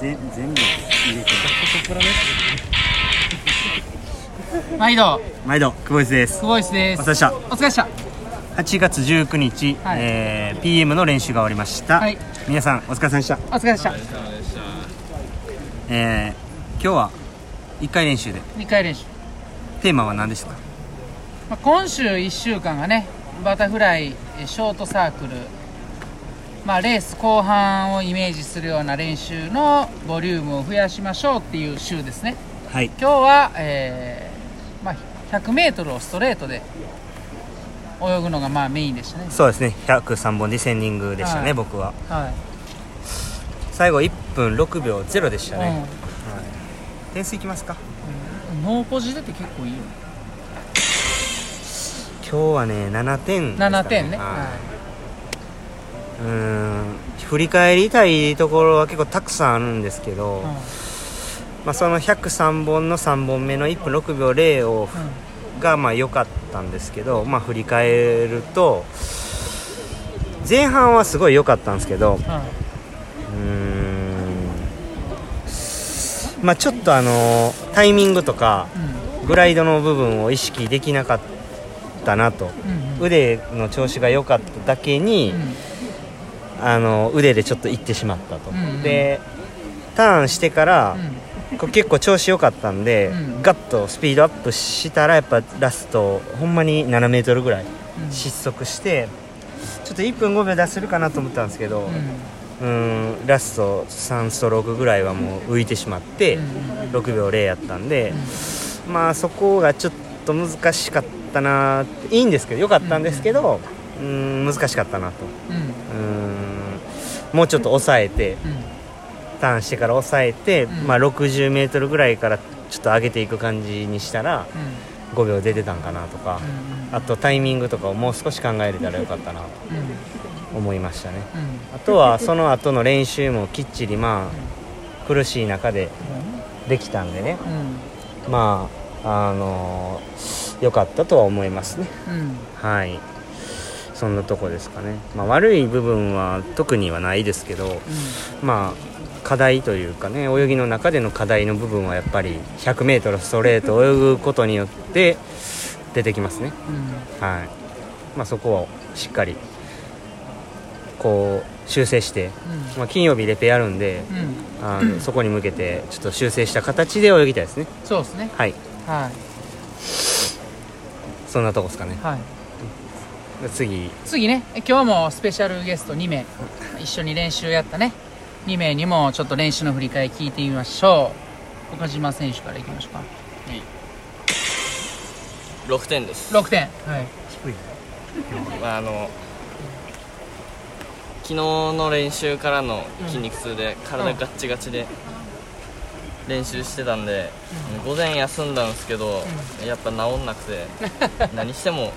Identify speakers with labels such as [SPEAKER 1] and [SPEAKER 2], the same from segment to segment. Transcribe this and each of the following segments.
[SPEAKER 1] 全全部入れて
[SPEAKER 2] 毎度。
[SPEAKER 1] 毎度久保井です。
[SPEAKER 2] 久保井です。
[SPEAKER 1] お疲れした。
[SPEAKER 2] お疲れでした。
[SPEAKER 1] 8月19日、
[SPEAKER 2] はい。
[SPEAKER 1] えー PM の練習が終わりました、
[SPEAKER 2] はい。
[SPEAKER 1] 皆さんお疲れ様でした。
[SPEAKER 2] お疲れでした。
[SPEAKER 1] えー今日は1回練習で。
[SPEAKER 2] 2回練習、
[SPEAKER 1] テーマは何ですか？
[SPEAKER 2] まあ、今週1週間がねバタフライえショートサークルまあレース後半をイメージするような練習のボリュームを増やしましょうっていう週ですね。
[SPEAKER 1] はい。
[SPEAKER 2] 今日は、えーまあ、100m をストレートで泳ぐのがまあメインでしたね。
[SPEAKER 1] そうですね。103本ディセンディングでしたね、
[SPEAKER 2] はい。
[SPEAKER 1] 僕は。
[SPEAKER 2] はい、
[SPEAKER 1] 最後1分6秒0でしたね、
[SPEAKER 2] うん。
[SPEAKER 1] はい、点数いきますか。
[SPEAKER 2] ノーポジ出て結構いいよ。
[SPEAKER 1] 今日はね7点ですか
[SPEAKER 2] 7点ね、
[SPEAKER 1] はい。
[SPEAKER 2] は
[SPEAKER 1] うーん振り返りたいところは結構たくさんあるんですけど、
[SPEAKER 2] いうん。
[SPEAKER 1] まあ、その103本の3本目の1分6秒0をがまあ良かったんですけど、まあ、振り返ると前半はすごい良かったんですけどう
[SPEAKER 2] ん。
[SPEAKER 1] まあちょっとあのタイミングとかグライドの部分を意識できなかったなと。
[SPEAKER 2] うんうん。
[SPEAKER 1] 腕の調子が良かっただけに、
[SPEAKER 2] うん
[SPEAKER 1] あの腕でちょっといってしまったと、
[SPEAKER 2] うん
[SPEAKER 1] でターンしてから、こう結構調子良かったんで、
[SPEAKER 2] うん。
[SPEAKER 1] ガッとスピードアップしたらやっぱラストほんまに7メートルぐらい
[SPEAKER 2] うん。
[SPEAKER 1] 失速してちょっと1分5秒出せるかなと思ったんですけど、
[SPEAKER 2] うん。
[SPEAKER 1] うんラスト3ストロークぐらいはもう浮いてしまって、
[SPEAKER 2] うん
[SPEAKER 1] 6秒0やったんで、まあそこがちょっと難しかったなっていいんですけど良かったんですけど、うん。難しかったなと。
[SPEAKER 2] うんうん。
[SPEAKER 1] うんもうちょっと抑えてターンしてから抑えて、
[SPEAKER 2] うん。
[SPEAKER 1] まあ、60メートルぐらいからちょっと上げていく感じにしたら5秒出てたんかなとか、あとタイミングとかをもう少し考えれたらよかったなと思いましたね。あとはその後の練習もきっちりまあ苦しい中でできたんでね。まああの良かったとは思いますね。はいそんなとこですかね、まあ、悪い部分は特にはないですけどまあ課題というかね泳ぎの中での課題の部分はやっぱり 100m ストレートを泳ぐことによって出てきますね。はい。まあそこをしっかりこう修正して、まあ、金曜日レペやるんであの そこに向けてちょっと修正した形で泳ぎたいですね。
[SPEAKER 2] そうですね。
[SPEAKER 1] はい。
[SPEAKER 2] はい。
[SPEAKER 1] そんなとこですかね。
[SPEAKER 2] はい。
[SPEAKER 1] で次。
[SPEAKER 2] 次ね。今日もスペシャルゲスト2名。一緒に練習やったね。2名にもちょっと練習の振り返り聞いてみましょう。岡島選手からいきましょうか。
[SPEAKER 3] 6点です、
[SPEAKER 2] 6点。はい。
[SPEAKER 1] 低い
[SPEAKER 3] まあ、あの昨日の練習からの筋肉痛で体ガッチガチで練習してたんで、午前休んだんですけど、やっぱ治んなくて 何しても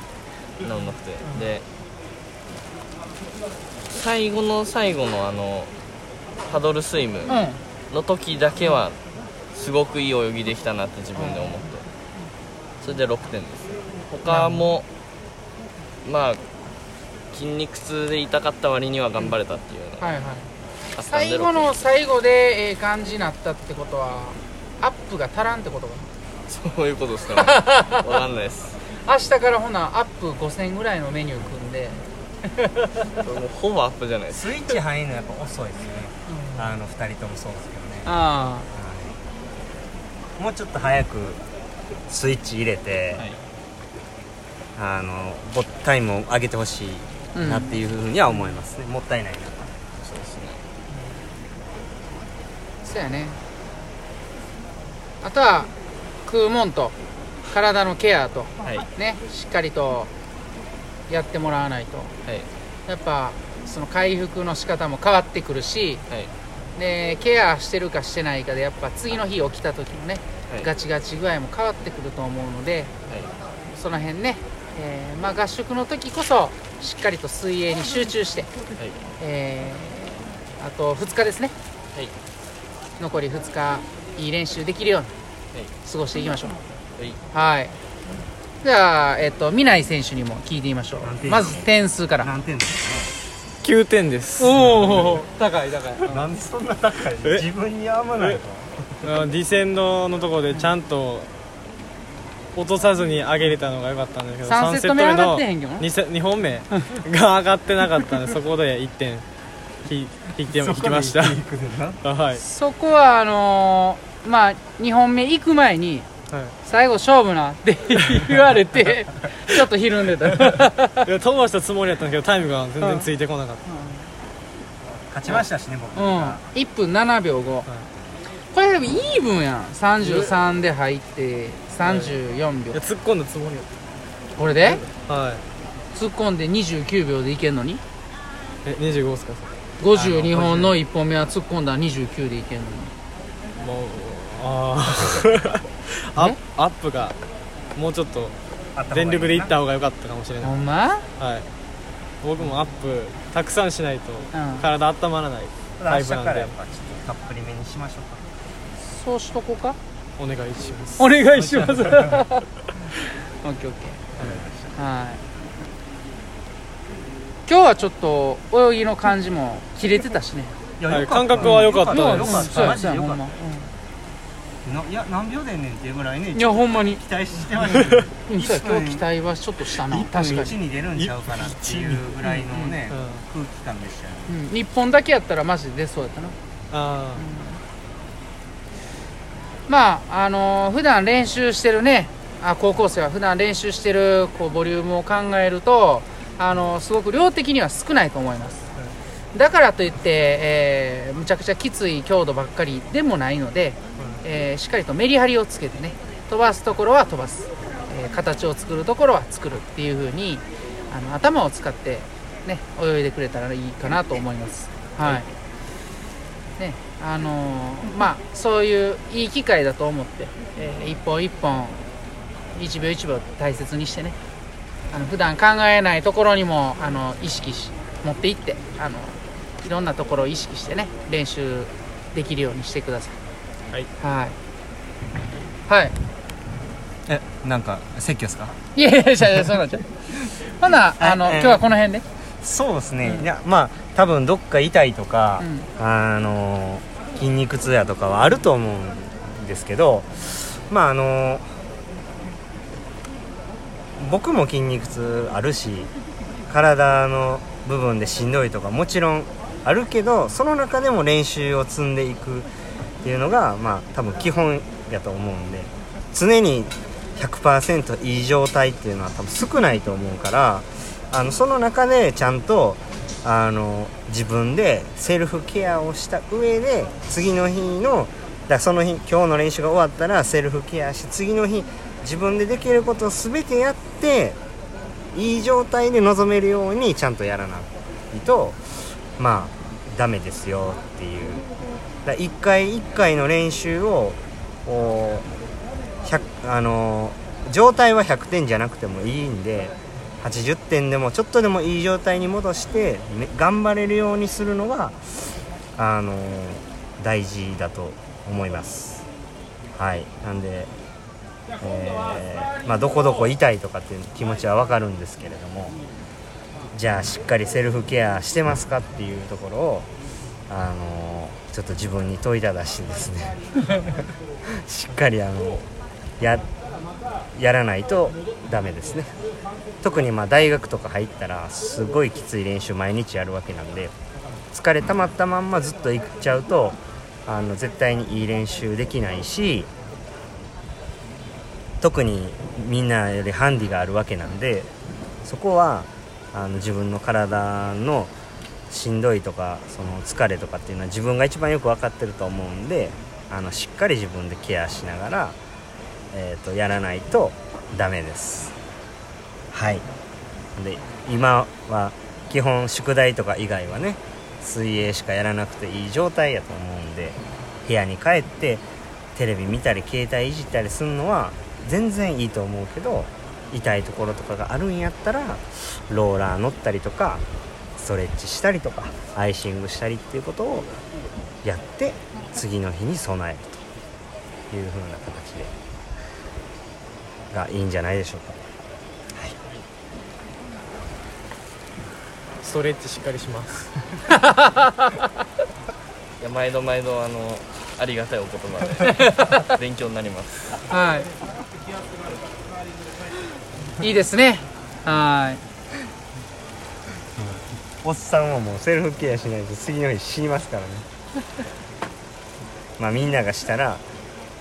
[SPEAKER 3] 治んなくてで。最後の最後のあのパドルスイム
[SPEAKER 2] うん。
[SPEAKER 3] の時だけはすごくいい泳ぎできたなって自分で思って。それで6点です。他もまあ筋肉痛で痛かった割には頑張れたっていうのが
[SPEAKER 2] はいはい。最後の最後でええ感じになったってことはアップが足らんってことか
[SPEAKER 3] そういうことですかね。わかんないです
[SPEAKER 2] 明日からほなアップ5000ぐらいのメニュー組んで、
[SPEAKER 3] もうほぼアップじゃないです
[SPEAKER 1] スイッチ入るのやっぱ遅いですね。あの2人ともそうですけどね。
[SPEAKER 2] あ
[SPEAKER 1] もうちょっと早くスイッチ入れて、
[SPEAKER 3] はい。
[SPEAKER 1] あのボタイムを上げてほしいなっていうふうには思いますね、もったいないな。
[SPEAKER 3] そうですね。
[SPEAKER 2] あそうやね。あとは食うもんと体のケアと
[SPEAKER 3] はい。はい
[SPEAKER 2] ねしっかりとやってもらわないと。やっぱその回復の仕方も変わってくるし
[SPEAKER 3] はい。
[SPEAKER 2] でケアしてるかしてないかでやっぱ次の日起きた時のね、
[SPEAKER 3] はい。
[SPEAKER 2] ガチガチ具合も変わってくると思うのでその辺ね、えーまあ、合宿の時こそしっかりと水泳に集中して、
[SPEAKER 3] はい。
[SPEAKER 2] えーあと2日ですね。
[SPEAKER 3] はい。
[SPEAKER 2] 残り2日いい練習できるように
[SPEAKER 3] はい。
[SPEAKER 2] 過ごしていきましょう
[SPEAKER 3] はい。
[SPEAKER 2] はい。じゃあ、えっと南井選手にも聞いてみましょう。まず点数から。
[SPEAKER 1] 何点？です
[SPEAKER 4] 9点です。
[SPEAKER 2] おお高い高い。
[SPEAKER 1] なんでそんな高い？
[SPEAKER 4] え？
[SPEAKER 1] 自分に合わないの？
[SPEAKER 4] あディセンドのところでちゃんと落とさずに上げれたのが良かったんですけど
[SPEAKER 2] 三セット目上がってへんけどな。
[SPEAKER 4] 2, 2本目が 上がってなかったんでそこで1点引引いて引きました。はい、
[SPEAKER 2] そこはあのーまあ2本目行く前に
[SPEAKER 4] は
[SPEAKER 2] 最後勝負なって言われて ちょっとひるんでた。
[SPEAKER 4] い、いや飛ばしたつもりだったんですけどタイムが全然ついてこなかった、
[SPEAKER 1] 勝ちましたしね僕
[SPEAKER 2] うん。
[SPEAKER 1] が
[SPEAKER 2] 1分7秒5、これでもイーブンやん。33で入って34
[SPEAKER 4] いや
[SPEAKER 2] 秒
[SPEAKER 4] 突っ込んだつもりだっ
[SPEAKER 2] これで？
[SPEAKER 4] たはい。
[SPEAKER 2] 突っ込んで29秒でいけんのに？
[SPEAKER 4] え25っすか
[SPEAKER 2] ？52本の1本目は突っ込んだら29でいけんのに。
[SPEAKER 4] もうあーアップアップがもうちょっと全力でいった方が良かったかもしれない。
[SPEAKER 2] ほんま
[SPEAKER 4] はい。僕もアップたくさんしないと
[SPEAKER 2] うん。
[SPEAKER 4] 体温まらないタイプなんで。
[SPEAKER 1] からやっぱちょっとたっぷりめにしましょう
[SPEAKER 2] そうしとこうか。
[SPEAKER 4] お願いします。
[SPEAKER 2] お願いします。オッケーオッケー。はい。今日はちょっと泳ぎの感じも切れてたしね。
[SPEAKER 1] か
[SPEAKER 4] はい感覚は良かったです。
[SPEAKER 2] そうや
[SPEAKER 1] マジでよかっ
[SPEAKER 2] そうやほんま。
[SPEAKER 1] たないや何秒でんねんっていうぐらいね
[SPEAKER 2] うんいやほんまに。
[SPEAKER 1] 期待してましたよ
[SPEAKER 2] うんそうや今日期待はちょっとしたな。
[SPEAKER 1] 1分
[SPEAKER 2] 確かに。
[SPEAKER 1] 1に出るんちゃうかなっていうぐらいのね
[SPEAKER 4] うん
[SPEAKER 1] 空気感でしたよね。
[SPEAKER 2] うん日本だけやったらマジで出そうやったな。
[SPEAKER 4] あ
[SPEAKER 2] まああのー普段練習してるねあ高校生は普段練習してるこうボリュームを考えるとあのーすごく量的には少ないと思います。だからといって、えーむちゃくちゃきつい強度ばっかりでもないので、えーしっかりとメリハリをつけてね飛ばすところは飛ばす、えー形を作るところは作るっていう風にあの頭を使ってね泳いでくれたらいいかなと思います。はい、ねあのーまあそういういい機会だと思って、えー一本一本一秒一秒大切にしてねあの普段考えないところにもあの意識し持っていってあのいろんなところを意識してね練習できるようにしてください。
[SPEAKER 4] はい。
[SPEAKER 2] はい。はい。
[SPEAKER 1] えなんか説教ですか？
[SPEAKER 2] いやいやいやいやそうなんじゃう ほなあの、
[SPEAKER 1] ええ
[SPEAKER 2] 今日はこの辺で。
[SPEAKER 1] そうですね、
[SPEAKER 2] うん。
[SPEAKER 1] いやまあ多分どっか痛いとか、
[SPEAKER 2] うん。
[SPEAKER 1] あの筋肉痛やとかはあると思うんですけどまああの僕も筋肉痛あるし体の部分でしんどいとかもちろんあるけどその中でも練習を積んでいくっていうのがまあ多分基本やと思うんで常に100%いい状態っていうのは多分少ないと思うからあのその中でちゃんとあの自分でセルフケアをした上で次の日のだその日今日の練習が終わったらセルフケアし次の日自分でできることを全てやっていい状態で臨めるようにちゃんとやらないとまあダメですよっていう。だ1回1回の練習を100あの状態は100点じゃなくてもいいんで80点でもちょっとでもいい状態に戻して、ね、頑張れるようにするのがあの大事だと思います。はい。なんで、えーまあ、どこどこ痛いとかっていう気持ちは分かるんですけれども。じゃあしっかりセルフケアしてますかっていうところをあのちょっと自分に問いただしてですね。しっかりあのややらないとダメですね。特にまあ大学とか入ったらすごいきつい練習毎日やるわけなんで疲れ溜まったまんまずっと行っちゃうとあの絶対にいい練習できないし特にみんなよりハンディがあるわけなんでそこはあの自分の体のしんどいとかその疲れとかっていうのは自分が一番よく分かってると思うんであのしっかり自分でケアしながら、えー、とやらないとダメです。はい。で今は基本宿題とか以外はね水泳しかやらなくていい状態やと思うんで部屋に帰ってテレビ見たり携帯いじったりするのは全然いいと思うけど痛いところとかがあるんやったらローラー乗ったりとかストレッチしたりとかアイシングしたりっていうことをやって次の日に備えるという風な形でがいいんじゃないでしょうか、はい、
[SPEAKER 4] ストレッチしっかりします。
[SPEAKER 3] いや毎度毎度あのありがたいお言葉で勉強になります。
[SPEAKER 2] はいいいですね。はい。
[SPEAKER 1] おっさんはもうセルフケアしないと次の日死にますからね。まあみんながしたら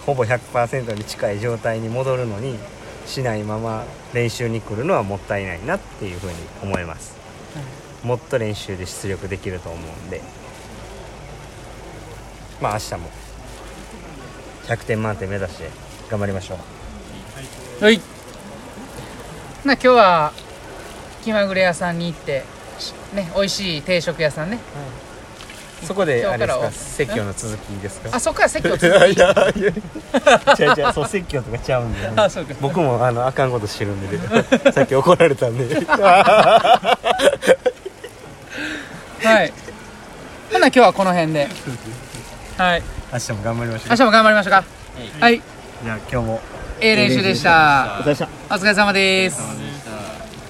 [SPEAKER 1] ほぼ100%に近い状態に戻るのにしないまま練習に来るのはもったいないなっていうふうに思います、もっと練習で出力できると思うんで。まあ明日も。100点満点目指して頑張りましょう。
[SPEAKER 2] はいな今日は気まぐれ屋さんに行ってしね美味しい定食屋さんね。
[SPEAKER 1] そこであれですか？説教の続きですか？
[SPEAKER 2] あそっから説教続
[SPEAKER 1] いやいやいや。違う違うそう説教とかちゃうんで
[SPEAKER 2] あそうか。
[SPEAKER 1] 僕もあのあかんことしてるんで さっき怒られたんで。
[SPEAKER 2] はい。ほな今日はこの辺で。はい。
[SPEAKER 1] 明日も頑張りましょう。
[SPEAKER 2] 明日も頑張りましょうか。はい。
[SPEAKER 1] じゃあ今日も
[SPEAKER 2] ええ練習でした。
[SPEAKER 1] お疲れ様で
[SPEAKER 2] す